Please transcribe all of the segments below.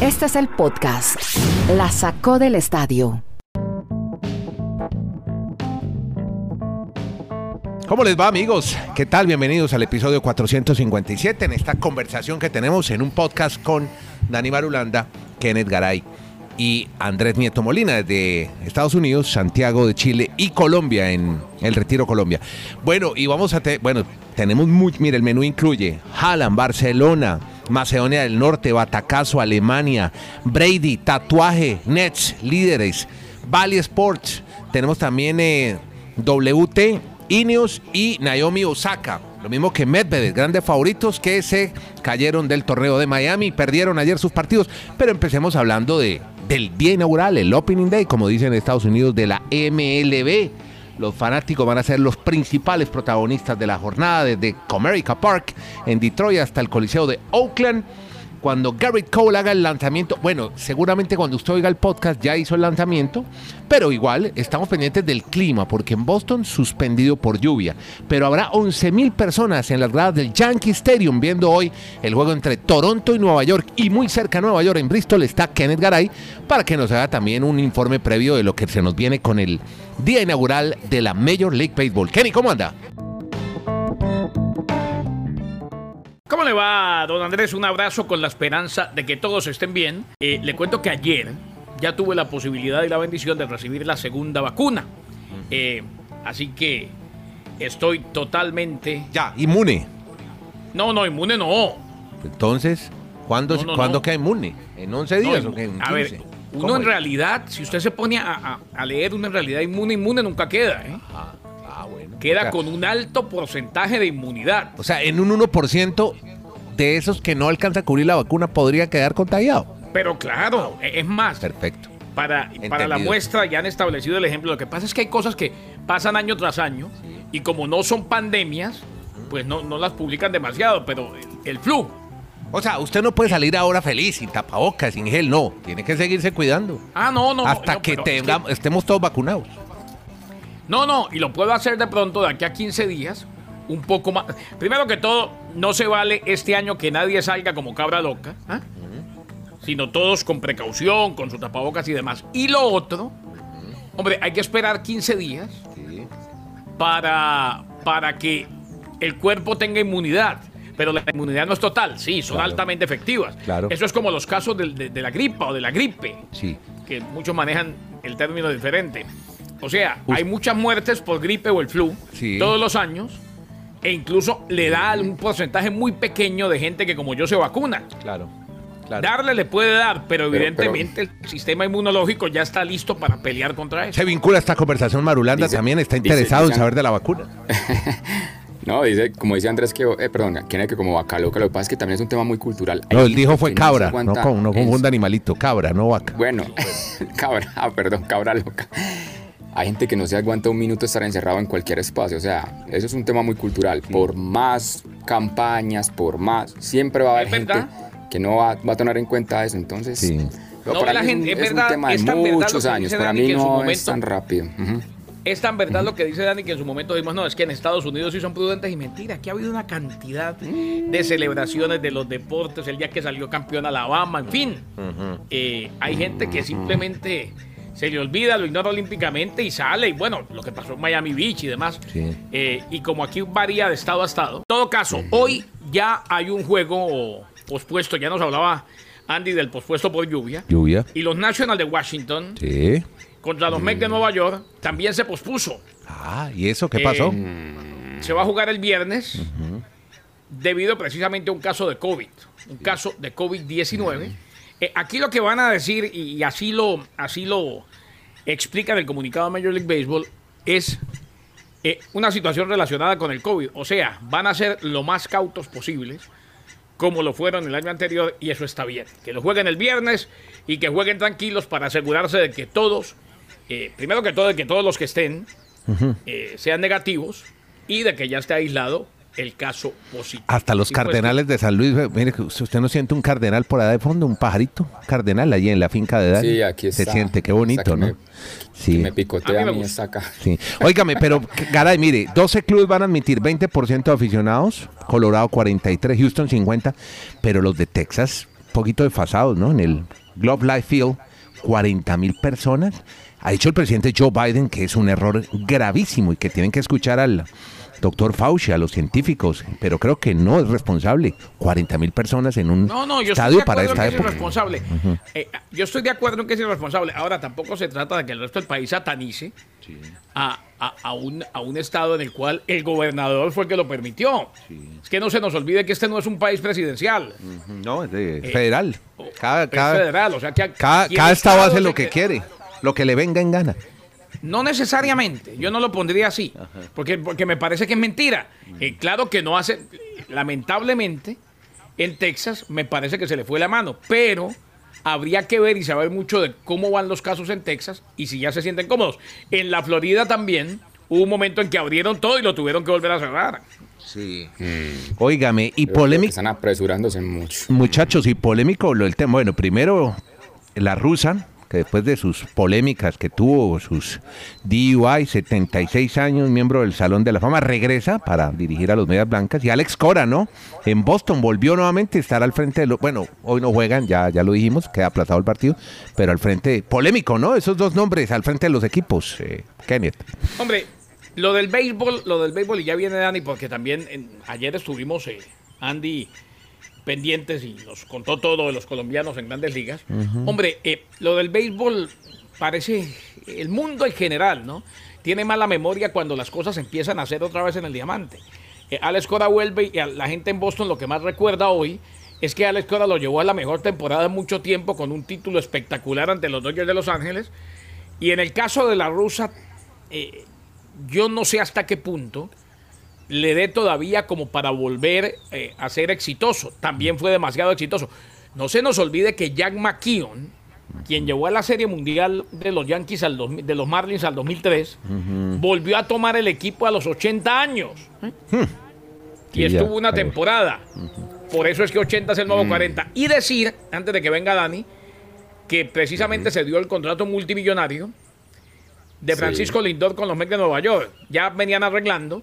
Este es el podcast. La sacó del estadio. ¿Cómo les va amigos? ¿Qué tal? Bienvenidos al episodio 457 en esta conversación que tenemos en un podcast con Dani Marulanda, Kenneth Garay y Andrés Nieto Molina desde Estados Unidos, Santiago de Chile y Colombia en el Retiro Colombia. Bueno, y vamos a tener, bueno, tenemos muy, mire, el menú incluye Haaland, Barcelona, Macedonia del Norte, Batacazo, Alemania, Brady, Tatuaje, Nets, Líderes, Valley Sports, tenemos también eh, WT Ineos y Naomi Osaka. Lo mismo que Medvedev, grandes favoritos que se cayeron del torneo de Miami y perdieron ayer sus partidos. Pero empecemos hablando de, del día inaugural, el Opening Day, como dicen en Estados Unidos, de la MLB. Los fanáticos van a ser los principales protagonistas de la jornada desde Comerica Park en Detroit hasta el Coliseo de Oakland cuando Garrett Cole haga el lanzamiento, bueno, seguramente cuando usted oiga el podcast ya hizo el lanzamiento, pero igual estamos pendientes del clima, porque en Boston suspendido por lluvia, pero habrá 11 mil personas en las gradas del Yankee Stadium viendo hoy el juego entre Toronto y Nueva York, y muy cerca de Nueva York, en Bristol, está Kenneth Garay, para que nos haga también un informe previo de lo que se nos viene con el día inaugural de la Major League Baseball. Kenny, ¿cómo anda? ¿Cómo le va, don Andrés? Un abrazo con la esperanza de que todos estén bien. Eh, le cuento que ayer ya tuve la posibilidad y la bendición de recibir la segunda vacuna. Eh, así que estoy totalmente... Ya, inmune. No, no, inmune no. Entonces, ¿cuándo, No, no, ¿cuándo no. queda inmune? ¿En 11 días No, o qué? ¿En a ver, 15? uno ¿Cómo en es? realidad, si usted se pone a, a- a leer, uno en realidad inmune, inmune nunca queda. ¿eh? Ah, O Queda sea, con un alto porcentaje de inmunidad. O sea, en un 1% de esos que no alcanza a cubrir la vacuna podría quedar contagiado. Pero claro, es más, Perfecto. para, para la muestra ya han establecido el ejemplo. Lo que pasa es que hay cosas que pasan año tras año y como no son pandemias, pues no, no las publican demasiado, pero el, el flu. O sea, usted no puede salir ahora feliz, sin tapabocas, sin gel, no. Tiene que seguirse cuidando. Ah, no, no. hasta no, que, es tengamos- estemos todos vacunados. No, no, y lo puedo hacer de pronto de aquí a 15 días, un poco más. Primero que todo, no se vale este año que nadie salga como cabra loca, ¿ah? sino todos con precaución, con su tapabocas y demás. Y lo otro, hombre, hay que esperar 15 días para, para que el cuerpo tenga inmunidad. Pero la inmunidad no es total, sí, son Claro. altamente efectivas. Claro. Eso es como los casos de, de la gripa o de la gripe Sí. que muchos manejan el término diferente. O sea, hay muchas muertes por gripe o el flu Sí. todos los años e incluso le da un porcentaje muy pequeño de gente que como yo se vacuna. Claro. Claro. Darle le puede dar, pero Pero- evidentemente el sistema inmunológico ya está listo para pelear contra eso. Se vincula esta conversación Marulanda Dice- también está dice- interesado en saber de la vacuna. No, dice, como dice Andrés, que, eh, perdón, que, que como vaca loca, lo que pasa es que también es un tema muy cultural. Hay No, él dijo fue no cabra, no, aguanta con, no confunda animalito, cabra, no vaca. Bueno, cabra, ah, perdón, cabra loca. Hay gente que no se aguanta un minuto estar encerrado en cualquier espacio, o sea, eso es un tema muy cultural. Por más campañas, por más, siempre va a haber Es gente verdad. que no va, va a tomar en cuenta eso, entonces... Sí. No, para la mí es un- gente- es es un tema de es muchos años, para mí no es momento- tan rápido. Ujú. Es tan verdad lo que dice Dani que en su momento dijimos, no, es que en Estados Unidos sí son prudentes y mentira. Aquí ha habido una cantidad de celebraciones de los deportes, el día que salió campeón Alabama, en fin. Eh, hay gente que simplemente se le olvida, lo ignora olímpicamente y sale. Y bueno, lo que pasó en Miami Beach y demás. Sí. Eh, y como aquí varía de estado a estado. En todo caso, hoy ya hay un juego pospuesto, ya nos hablaba Andy del pospuesto por lluvia. Lluvia. Y los Nationals de Washington Sí. contra los Mets de Nueva York también se pospuso. Ah, ¿y eso qué Eh, pasó? Se va a jugar el viernes debido precisamente a un caso de COVID, un caso de COVID-19. Eh, aquí lo que van a decir, y, así, lo, así lo explica en el comunicado de Major League Baseball, es eh, una situación relacionada con el COVID. O sea, van a ser lo más cautos posibles, como lo fueron el año anterior, y eso está bien. Que lo jueguen el viernes y que jueguen tranquilos para asegurarse de que todos, eh, primero que todo, de que todos los que estén sean negativos y de que ya esté aislado el caso positivo. Hasta los Y pues, cardenales de San Luis, mire, que usted no siente un cardenal por allá de fondo, un pajarito cardenal allí en la finca de Dani. Sí, aquí está. Se siente, qué bonito, ¿no? me- sí. Me picotea A a mí me acá. Sí. Óigame, pero Garay, mire, 12 clubes van a admitir 20% de aficionados, Colorado 43, Houston 50, pero los de Texas poquito desfasados, ¿no? En el Globe Life Field, 40 mil personas. Ha dicho el presidente Joe Biden que es un error gravísimo y que tienen que escuchar al doctor Fauci, a los científicos, pero creo que no es responsable. 40 mil personas en un No, no, yo estadio estoy de para esta en que es época. irresponsable. Eh, yo estoy de acuerdo en que es irresponsable. Ahora, tampoco se trata de que el resto del país satanice a, a- a un, a un estado en el cual el gobernador fue el que lo permitió. Es que no se nos olvide que este no es un país presidencial. No, es de- federal. Cada, Es federal, o sea que cada, cada estado hace lo que quiere, lo que le venga en gana. No necesariamente, yo no lo pondría así, porque, porque me parece que es mentira. Eh, claro que no hace, lamentablemente, en Texas me parece que se le fue la mano, pero habría que ver y saber mucho de cómo van los casos en Texas y si ya se sienten cómodos. En la Florida también hubo un momento en que abrieron todo y lo tuvieron que volver a cerrar. Sí. Óigame, y polémico, Están apresurándose mucho. muchachos, y polémico lo del tema. Bueno, primero, la rusa, que después de sus polémicas que tuvo, sus DUI, 76 años, miembro del Salón de la Fama, regresa para dirigir a los Medias Blancas. Y Alex Cora, ¿no? En Boston volvió nuevamente a estar al frente de los... Bueno, hoy no juegan, ya, ya lo dijimos, queda aplazado el partido, pero al frente... Polémico, ¿no? Esos dos nombres al frente de los equipos, eh, Kenneth. Hombre, lo del béisbol, lo del béisbol, y ya viene Dani, porque también ayer estuvimos eh, Andy pendientes y nos contó todo de los colombianos en grandes ligas. Hombre, eh, lo del béisbol parece, el mundo en general, ¿no? Tiene mala memoria cuando las cosas empiezan a hacer otra vez en el diamante. Eh, Alex Cora vuelve y a la gente en Boston lo que más recuerda hoy es que Alex Cora lo llevó a la mejor temporada en mucho tiempo con un título espectacular ante los Dodgers de Los Ángeles. Y en el caso de la rusa, eh, yo no sé hasta qué punto le dé todavía como para volver eh, a ser exitoso. También fue demasiado exitoso. No se nos olvide que Jack McKeon, quien llevó a la Serie Mundial de los Yankees al 2000 de los Marlins al 2003, volvió a tomar el equipo a los 80 años. Sí, Y estuvo una temporada. Por eso es que 80 es el nuevo 40. Y decir, antes de que venga Dani, que precisamente se dio el contrato multimillonario de Sí. Francisco Lindor con los Mets de Nueva York. Ya venían arreglando,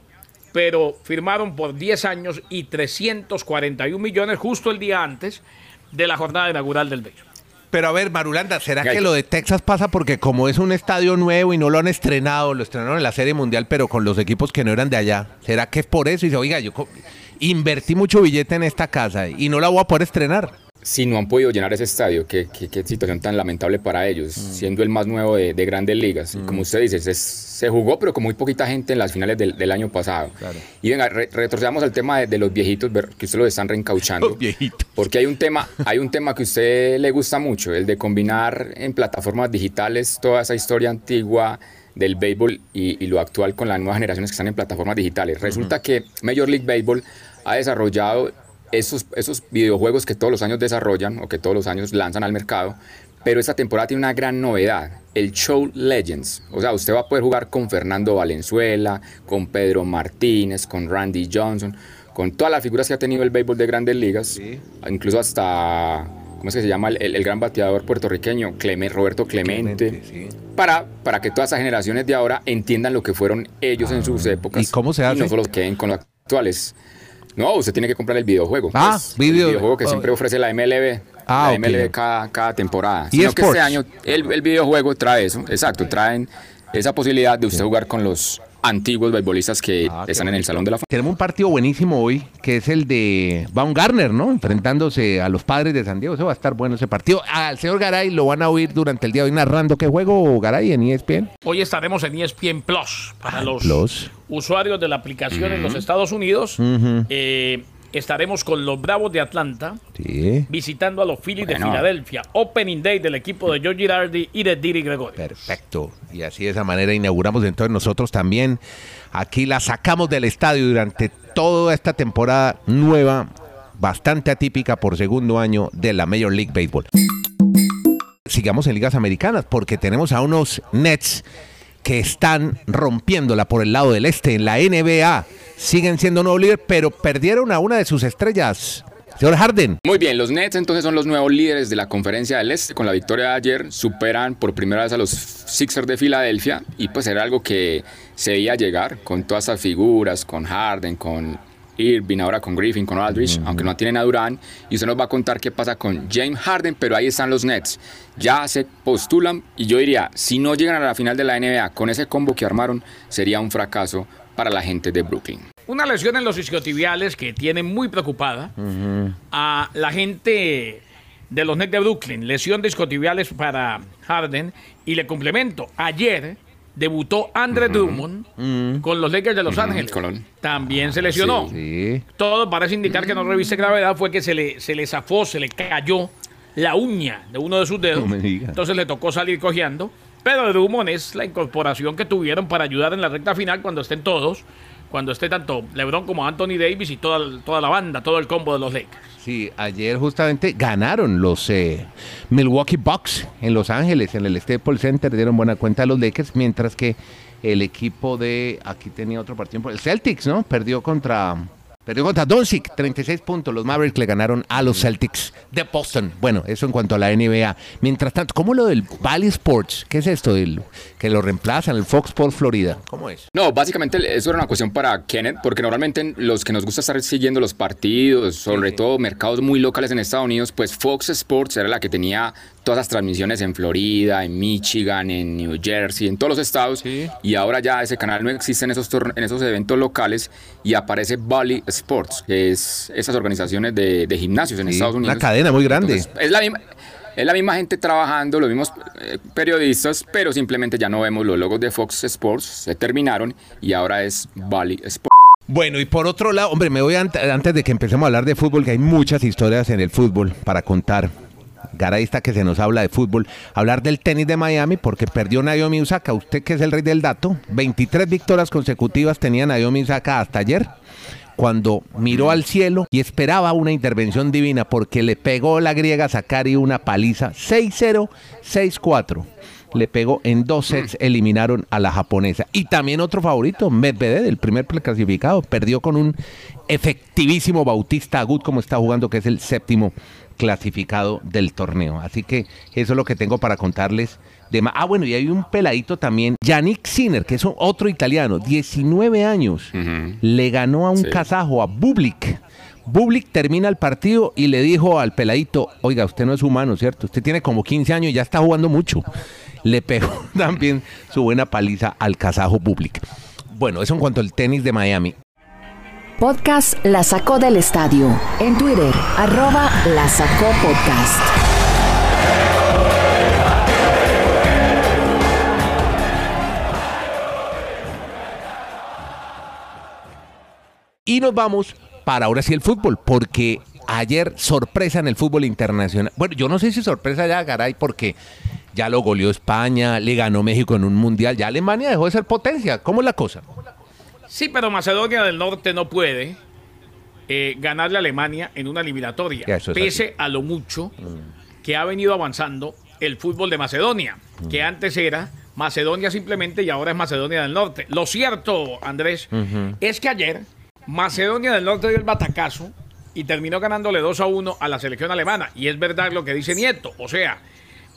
pero firmaron por 10 años y 341 millones justo el día antes de la jornada inaugural del béisbol. Pero a ver, Marulanda, ¿será que lo de Texas pasa porque como es un estadio nuevo y no lo han estrenado, lo estrenaron en la Serie Mundial, pero con los equipos que no eran de allá? ¿Será que es por eso? Y dice, oiga, yo invertí mucho billete en esta casa y no la voy a poder estrenar. Si no han podido llenar ese estadio, qué, qué- qué situación tan lamentable para ellos, siendo el más nuevo de, de grandes ligas. Y Como usted dice, se, se jugó, pero con muy poquita gente en las finales del, del año pasado. Y venga, re- retrocedamos al tema de, de los viejitos, que usted los están reencauchando. Los viejitos. Porque hay un tema, hay un tema que a usted le gusta mucho, el de combinar en plataformas digitales toda esa historia antigua del béisbol y, y lo actual con las nuevas generaciones que están en plataformas digitales. Resulta que Major League Baseball ha desarrollado esos, esos videojuegos que todos los años desarrollan o que todos los años lanzan al mercado, pero esta temporada tiene una gran novedad, el Show Legends. O sea, usted va a poder jugar con Fernando Valenzuela, con Pedro Martínez, con Randy Johnson, con todas las figuras que ha tenido el béisbol de grandes ligas, incluso hasta, ¿cómo es que se llama? El, el gran bateador puertorriqueño, Clemente, Roberto Clemente, Clemente, sí. para, para que todas esas generaciones de ahora entiendan lo que fueron ellos en sus épocas. ¿Y cómo se Y hace? no solo queden con los actuales. No, usted tiene que comprar el videojuego. Ah, pues, video- El videojuego que oh. siempre ofrece la MLB. Ah, la. MLB cada, cada temporada. Y Sino que este año el, el videojuego trae eso. Exacto, traen esa posibilidad de usted jugar con los antiguos beisbolistas que Ah, están en el. Salón de la Fama. Tenemos un partido buenísimo hoy, que es el de Baumgartner, ¿no? Enfrentándose a los padres de San Diego. Eso va a estar bueno ese partido. Al señor Garay lo van a oír durante el día de hoy narrando. ¿Qué juego, Garay, en ESPN? Hoy estaremos en ESPN Plus para los Plus. usuarios de la aplicación en los Estados Unidos. Eh, estaremos con los Bravos de Atlanta Sí. visitando a los Phillies de. Filadelfia. Opening Day del equipo de Joe Girardi y de Diri Gregorio. Perfecto. Y así de esa manera inauguramos entonces nosotros también. Aquí la sacamos del estadio durante toda esta temporada nueva, bastante atípica por segundo año de la Major League Baseball. Sigamos en ligas americanas porque tenemos a unos Nets que están rompiéndola por el lado del este en la NBA. Siguen siendo nuevo líder, pero perdieron a una de sus estrellas, señor Harden. Muy bien, los Nets entonces son los nuevos líderes de la conferencia del Este. Con la victoria de ayer superan por primera vez a los Sixers de Filadelfia y pues era algo que se veía llegar con todas esas figuras, con Harden, con Irving, ahora con Griffin, con Aldridge, aunque no tienen a Durán. Y usted nos va a contar qué pasa con James Harden, pero ahí están los Nets. Ya se postulan y yo diría, si no llegan a la final de la NBA con ese combo que armaron, sería un fracaso para la gente de Brooklyn. Una lesión en los isquiotibiales que tiene muy preocupada a la gente de los Nets de Brooklyn. Lesión de isquiotibiales para Harden. Y le complemento, ayer debutó Andre Drummond con los Lakers de Los Ángeles. Colón. También se lesionó. Sí. Todo parece indicar que no reviste gravedad, fue que se le, se le zafó, se le cayó la uña de uno de sus dedos. No. Entonces le tocó salir cojeando. Pero Drummond es la incorporación que tuvieron para ayudar en la recta final cuando estén todos, cuando esté tanto LeBron como Anthony Davis y toda, toda la banda, todo el combo de los Lakers. Sí, ayer justamente ganaron los eh, Milwaukee Bucks en Los Ángeles, en el Staples Center, dieron buena cuenta a los Lakers, mientras que el equipo de, aquí tenía otro partido, el Celtics, ¿no? Perdió contra, perdió contra Doncic, 36 puntos, los Mavericks le ganaron a los Celtics de Boston. Bueno, eso en cuanto a la NBA. Mientras tanto, ¿cómo lo del Valley Sports? ¿Qué es esto? Del, que lo reemplazan, el Fox Sports Florida. ¿Cómo es? No, básicamente eso era una cuestión para Kenneth, porque normalmente los que nos gusta estar siguiendo los partidos, sobre todo mercados muy locales en Estados Unidos, pues Fox Sports era la que tenía todas las transmisiones en Florida, en Michigan, en New Jersey, en todos los estados, Sí. y ahora ya ese canal no existe en esos, en esos eventos locales y aparece Valley Sports, que es esas organizaciones de, de gimnasios en Sí, Estados una Unidos. cadena muy grande. Entonces, es la misma. Es la misma gente trabajando, los mismos eh, periodistas, pero simplemente ya no vemos los logos de Fox Sports, se terminaron y ahora es Valley Sports. Bueno, y por otro lado, hombre, me voy ant- antes de que empecemos a hablar de fútbol, que hay muchas historias en el fútbol para contar. Garay está que se nos habla de fútbol. Hablar del tenis de Miami, porque perdió Naomi Osaka. Usted que es el rey del dato. 23 victorias consecutivas tenía Naomi Osaka hasta ayer. Cuando miró al cielo y esperaba una intervención divina, porque le pegó la griega Sakari una paliza 6-0, 6-4 le pegó en dos sets, eliminaron a la japonesa. Y también otro favorito, Medvedev, el primer clasificado, perdió con un efectivísimo Bautista Agut, como está jugando, que es el séptimo clasificado del torneo. Así que eso es lo que tengo para contarles. De ah, bueno, y hay un peladito también, Yannick Sinner, que es otro italiano, 19 años, le ganó a un Sí. kazajo, a Bublik. Bublik termina el partido y le dijo al peladito, oiga, usted no es humano, ¿cierto? Usted tiene como 15 años y ya está jugando mucho. Le pegó también su buena paliza al kazajo Bublik. Bueno, eso en cuanto al tenis de Miami. Podcast La Sacó del Estadio. En Twitter, arroba La Sacó Podcast. Y nos vamos para ahora sí el fútbol, porque ayer sorpresa en el fútbol internacional. Bueno, yo no sé si sorpresa ya, Garay, porque ya lo goleó España, le ganó México en un mundial, ya Alemania dejó de ser potencia. ¿Cómo es la cosa? Sí, pero Macedonia del Norte no puede eh, ganarle a Alemania en una eliminatoria, es pese a lo mucho que ha venido avanzando el fútbol de Macedonia, que antes era Macedonia simplemente y ahora es Macedonia del Norte. Lo cierto, Andrés, es que ayer Macedonia del Norte dio el batacazo y terminó ganándole 2 a 1 a la selección alemana. Y es verdad lo que dice Nieto, o sea,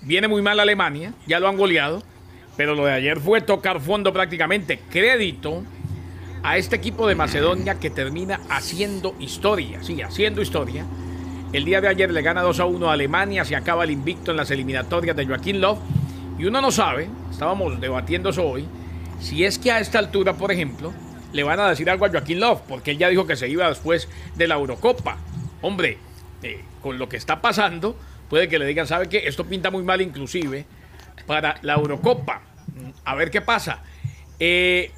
viene muy mal Alemania, ya lo han goleado, pero lo de ayer fue tocar fondo prácticamente. Crédito a este equipo de Macedonia que termina haciendo historia, sí, haciendo historia. El día de ayer le gana 2 a 1 a Alemania, se acaba el invicto en las eliminatorias de Joaquín Love. Y uno no sabe, estábamos debatiendo eso hoy, si es que a esta altura, por ejemplo, le van a decir algo a Joaquín Love, porque él ya dijo que se iba después de la Eurocopa. Hombre, eh, con lo que está pasando, puede que le digan, ¿sabe qué? Esto pinta muy mal inclusive para la Eurocopa. A ver qué pasa. Eh,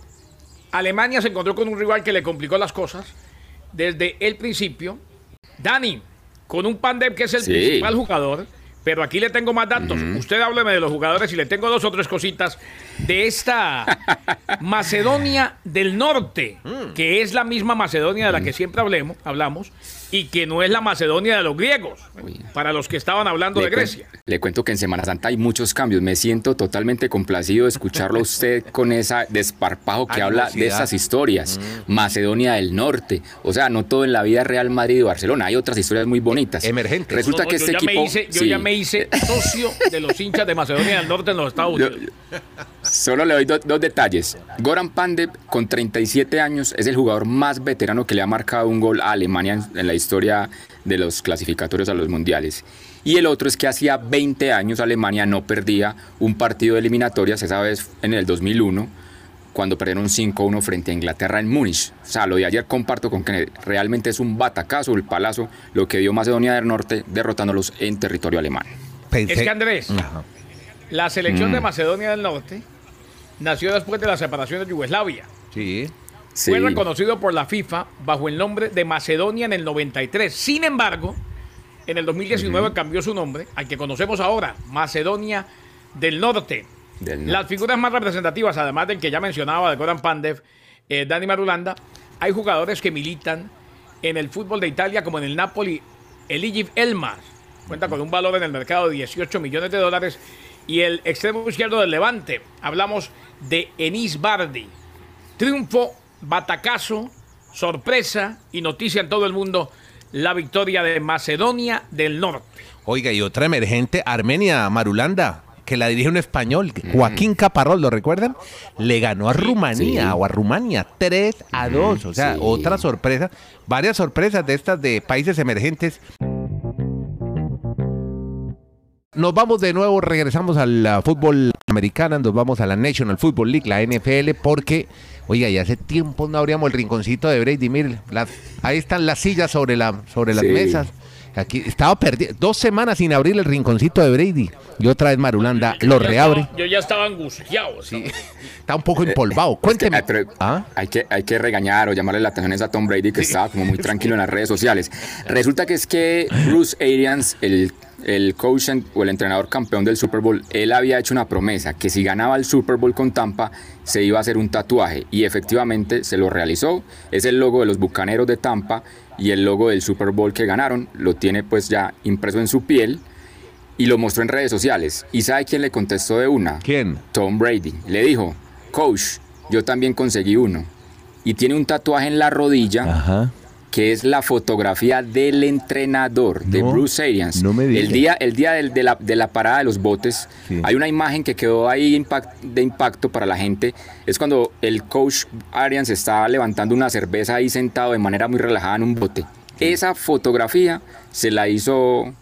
Alemania se encontró con un rival que le complicó las cosas desde el principio. Dani, con un Pandem que es el Sí. principal jugador, pero aquí le tengo más datos. Usted hábleme de los jugadores y le tengo dos o tres cositas de esta Macedonia del Norte, que es la misma Macedonia de la que siempre hablemos, hablamos y que no es la Macedonia de los griegos, para los que estaban hablando de Le, Grecia. le cuento que en Semana Santa hay muchos cambios. Me siento totalmente complacido de escucharlo a usted con ese desparpajo que habla de esas historias. Macedonia del Norte. O sea, no todo en la vida Real Madrid y Barcelona. Hay otras historias muy bonitas. Emergentes. Resulta No, no, que yo este ya equipo. Me hice, yo sí. ya me hice socio de los hinchas de Macedonia del Norte en los Estados Yo- Unidos. Solo le doy do- dos detalles. Goran Pandev, con 37 años, es el jugador más veterano que le ha marcado un gol a Alemania en, en la historia de los clasificatorios a los mundiales. Y el otro es que hacía 20 años Alemania no perdía un partido de eliminatorias, esa vez en el 2001, cuando perdieron 5-1 frente a Inglaterra en Múnich. O sea, lo de ayer comparto con que realmente es un batacazo, el palazo, lo que dio Macedonia del Norte derrotándolos en territorio alemán. Pensé- Es que Andrés, Ajá. la selección Mm. de Macedonia del Norte nació después de la separación de Yugoslavia. Sí. Sí. Fue reconocido por la FIFA bajo el nombre de Macedonia en el 93. Sin embargo, en el 2019 cambió su nombre al que conocemos ahora, Macedonia del Norte. Del norte. Las figuras más representativas, además del que ya mencionaba, de Goran Pandev, eh, Dani Marulanda, hay jugadores que militan en el fútbol de Italia como en el Napoli, el Egypt Elmas. Cuenta con un valor en el mercado de 18 millones de dólares. Y el extremo izquierdo del Levante, hablamos de Enis Bardi. Triunfo, batacazo, sorpresa y noticia en todo el mundo, la victoria de Macedonia del Norte. Oiga, y otra emergente, Armenia Marulanda, que la dirige un español, Joaquín Caparrós, ¿lo recuerdan? Le ganó a Rumanía Sí. o a Rumania 3 a 2. O sea, sí. otra sorpresa. Varias sorpresas de estas de países emergentes. Nos vamos de nuevo, regresamos al fútbol americano, nos vamos a la National Football League, la NFL, porque, oiga, ya hace tiempo no abríamos el rinconcito de Brady. Mire, las- ahí están las sillas sobre, la, sobre las Sí. mesas. Aquí estaba perdido, dos semanas sin abrir el rinconcito de Brady. Y otra vez Marulanda lo Yo ya reabre. estaba- yo ya estaba angustiado. Sí, está un poco empolvado. Cuénteme. ¿Ah? hay, que, hay que regañar o llamarle la atención a Tom Brady, que estaba como muy tranquilo en las redes sociales. Resulta que es que Bruce Arians, el, el coach o el entrenador campeón del Super Bowl, él había hecho una promesa, que si ganaba el Super Bowl con Tampa, se iba a hacer un tatuaje. Y efectivamente se lo realizó. Es el logo de los Bucaneros de Tampa y el logo del Super Bowl que ganaron. Lo tiene pues ya impreso en su piel. Y lo mostró en redes sociales. ¿Y sabe quién le contestó de una? ¿Quién? Tom Brady. Le dijo, coach, yo también conseguí uno. Y tiene un tatuaje en la rodilla Ajá. Que es la fotografía del entrenador de No, Bruce Arians. no me el día, el día del- de, la, de la parada de los botes, Sí. hay una imagen que quedó ahí impact- de impacto para la gente. Es cuando el coach Arians estaba levantando una cerveza ahí sentado de manera muy relajada en un bote. Esa fotografía se la hizo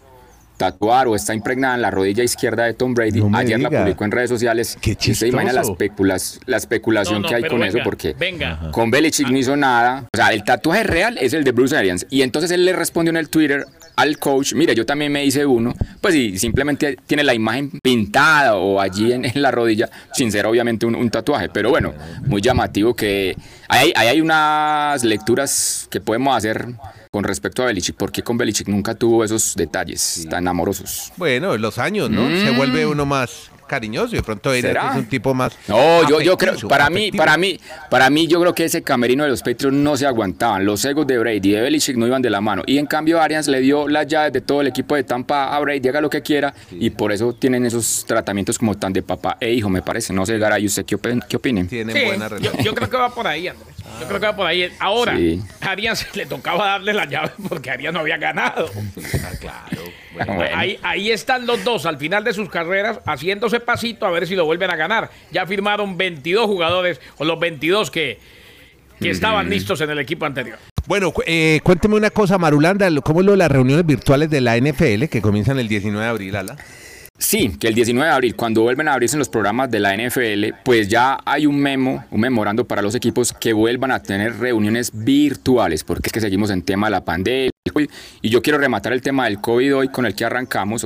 tatuar o está impregnada en la rodilla izquierda de Tom Brady. No Ayer la diga. publicó en redes sociales. Qué Y usted imagina la, chistoso. especulas- la especulación No, no, que hay con eso venga, porque venga. con Belichick no hizo nada. O sea, el tatuaje real es el de Bruce Arians. Y entonces él le respondió en el Twitter al coach, mire, yo también me hice uno. Pues sí, simplemente tiene la imagen pintada o allí en, en la rodilla, sin ser obviamente un, un tatuaje. Pero bueno, muy llamativo que hay, hay unas lecturas que podemos hacer con respecto a Belichick, porque con Belichick nunca tuvo esos detalles tan amorosos. Bueno, los años, ¿no? Se vuelve uno más cariñoso y de pronto Arians ¿Será? es un tipo más. No, yo, yo creo, afectivo, para mí, para mí, para mí, yo creo que ese camerino de los Patriots no se aguantaban. Los egos de Brady y de Belichick no iban de la mano. Y en cambio, Arians le dio las llaves de todo el equipo de Tampa a Brady, haga lo que quiera. Y por eso tienen esos tratamientos como tan de papá e hijo, me parece. No sé, Garay, ¿usted qué, opin- qué opine? Tienen Sí, buena yo, relación. yo creo que va por ahí, Andrés. Yo creo que va por ahí. Ahora, Sí. a Arias le tocaba darle la llave porque Arias no había ganado. Ah, claro. Bueno, Bueno. Ahí, ahí están los dos al final de sus carreras haciéndose pasito a ver si lo vuelven a ganar. Ya firmaron 22 jugadores o los 22 que, que estaban listos en el equipo anterior. Bueno, eh, cuénteme una cosa, Marulanda, ¿cómo es lo de las reuniones virtuales de la NFL que comienzan el 19 de abril, Ala? Sí, que el 19 de abril, cuando vuelven a abrirse los programas de la NFL, pues ya hay un memo, un memorando para los equipos que vuelvan a tener reuniones virtuales, porque es que seguimos en tema de la pandemia. Y yo quiero rematar el tema del COVID hoy con el que arrancamos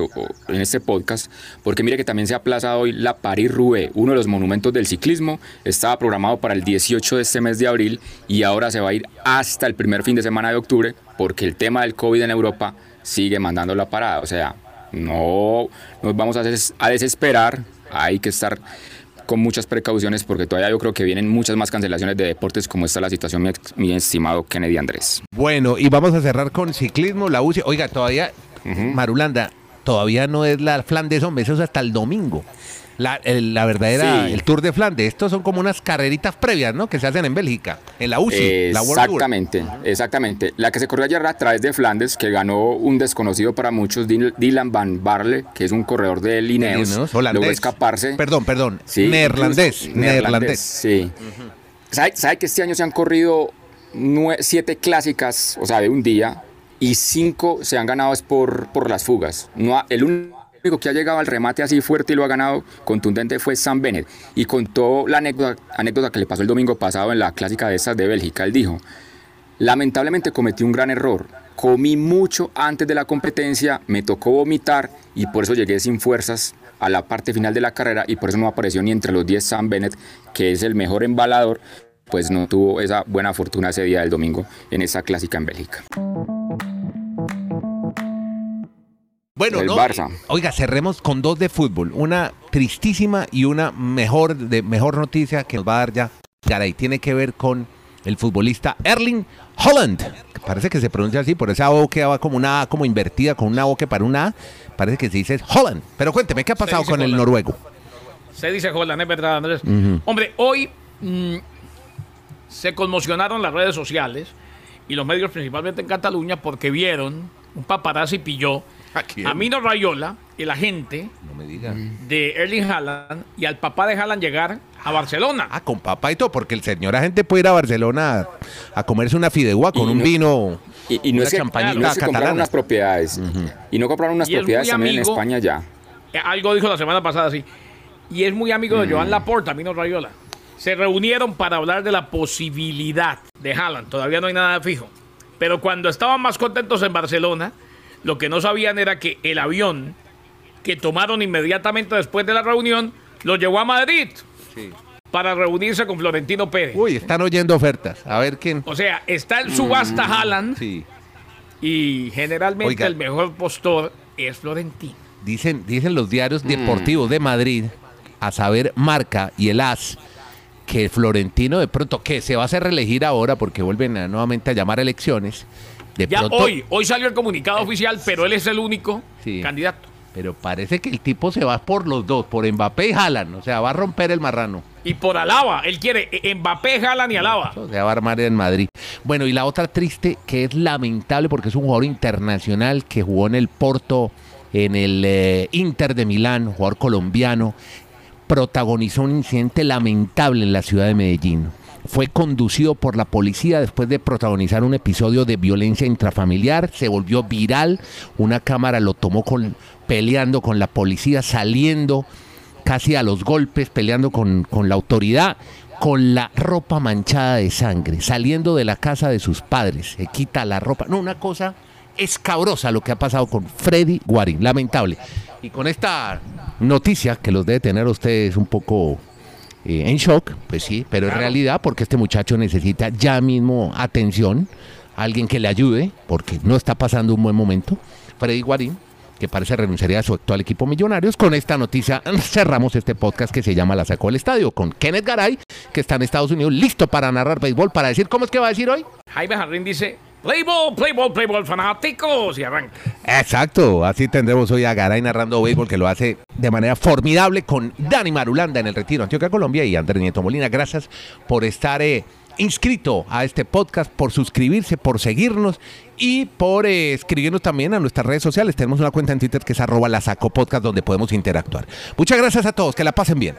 en este podcast, porque mire que también se ha aplazado hoy la Paris-Roubaix, uno de los monumentos del ciclismo, estaba programado para el 18 de este mes de abril y ahora se va a ir hasta el primer fin de semana de octubre, porque el tema del COVID en Europa sigue mandando la parada, o sea, no nos vamos a desesperar, hay que estar con muchas precauciones porque todavía yo creo que vienen muchas más cancelaciones de deportes como está la situación, mi, estimado Kennedy Andrés. Bueno, y vamos a cerrar con ciclismo, la UCI. Oiga, todavía, Marulanda, todavía no es la Flandes, hombre, eso es hasta el domingo. La, el- la verdadera, Sí. el Tour de Flandes. Estos son como unas carreritas previas, ¿no? Que se hacen en Bélgica, en la UCI, la World Tour. Exactamente, exactamente. La que se corrió ayer a través de Flandes, que ganó un desconocido para muchos, Dylan Van Barle, que es un corredor de Lineos, Lineos, holandés. logró escaparse. Perdón, perdón. Sí, neerlandés. Neerlandés. Sí. ¿Sabe, sabe que este año se han corrido siete clásicas, o sea, de un día, y cinco se han ganado es por, por las fugas. No el único que ha llegado al remate así fuerte y lo ha ganado contundente fue Sam Bennett. Y contó la anécdota, anécdota que le pasó el domingo pasado en la clásica de esas de Bélgica. Él dijo, lamentablemente cometí un gran error. Comí mucho antes de la competencia, me tocó vomitar y por eso llegué sin fuerzas a la parte final de la carrera y por eso no apareció ni entre los 10 Sam Bennett, que es el mejor embalador, pues no tuvo esa buena fortuna ese día del domingo en esa clásica en Bélgica. Bueno, El no, Barça. Oiga, cerremos con dos de fútbol. Una tristísima y una mejor de mejor noticia que nos va a dar ya Garay. Tiene que ver con el futbolista Erling Holland. que Parece que se pronuncia así, por esa O que va como una A como invertida, con una O que para una A. Parece que se dice Holland. Pero cuénteme, ¿qué ha pasado con el noruego? Se dice Holland, es verdad, Andrés. Hombre, hoy mm, se conmocionaron las redes sociales y los medios, principalmente en Cataluña, porque vieron un paparazzi pilló ¿A quién? a Mino Rayola, el agente No me diga. de Erling Haaland, y al papá de Haaland llegar a Barcelona. Ah, con papá y todo, porque el señor agente puede ir a Barcelona a, a comerse una fideuá con Y un no- vino. Y, y no, Una es que, no es que compraron catalana. unas propiedades. Y no compraron unas propiedades también en amigo- España ya. Eh, Algo dijo la semana pasada, sí. Y es muy amigo de Joan Laporta, Mino Rayola. Se reunieron para hablar de la posibilidad de Haaland. Todavía no hay nada fijo. Pero cuando estaban más contentos en Barcelona, lo que no sabían era que el avión que tomaron inmediatamente después de la reunión lo llevó a Madrid para reunirse con Florentino Pérez. Uy, están oyendo ofertas. A ver quién. O sea, está en subasta Haaland Sí. y generalmente Oiga. el mejor postor es Florentino. Dicen, dicen los diarios deportivos de Madrid, a saber, Marca y el AS, que Florentino de pronto, que se va a hacer reelegir ahora porque vuelven a- nuevamente a llamar a elecciones. De Ya pronto, hoy, hoy salió el comunicado oficial, pero él es el único Sí. candidato. Pero parece que el tipo se va por los dos, por Mbappé y Haaland. O sea, va a romper el marrano. Y por Alaba, él quiere eh, Mbappé, Haaland y Alaba. O sea, va a armar en Madrid. Bueno, y la otra triste, que es lamentable porque es un jugador internacional que jugó en el Porto, en el eh, Inter de Milán, jugador colombiano, protagonizó un incidente lamentable en la ciudad de Medellín. Fue conducido por la policía después de protagonizar un episodio de violencia intrafamiliar. Se volvió viral. Una cámara lo tomó con, peleando con la policía, saliendo casi a los golpes, peleando con, con la autoridad, con la ropa manchada de sangre, saliendo de la casa de sus padres. Se quita la ropa. No, una cosa escabrosa lo que ha pasado con Freddy Guarín. Lamentable. Y con esta noticia que los debe tener ustedes un poco eh, en shock, pues sí, pero en realidad porque este muchacho necesita ya mismo atención, alguien que le ayude, porque no está pasando un buen momento. Freddy Guarín, que parece renunciaría a su actual equipo Millonarios. Con esta noticia cerramos este podcast que se llama La Sacó del Estadio, con Kenneth Garay, que está en Estados Unidos, listo para narrar béisbol, para decir, ¿cómo es que va a decir hoy? Jaime Jarrín dice, play ball, play ball, play ball, fanáticos, y arranca. Exacto, así tendremos hoy a Garay narrando béisbol que lo hace de manera formidable con Dani Marulanda en el Retiro Antioquia Colombia y Andrés Nieto Molina. Gracias por estar eh, inscrito a este podcast, por suscribirse, por seguirnos y por eh, escribirnos también a nuestras redes sociales. Tenemos una cuenta en Twitter que es arroba la saco podcast donde podemos interactuar. Muchas gracias a todos, que la pasen bien.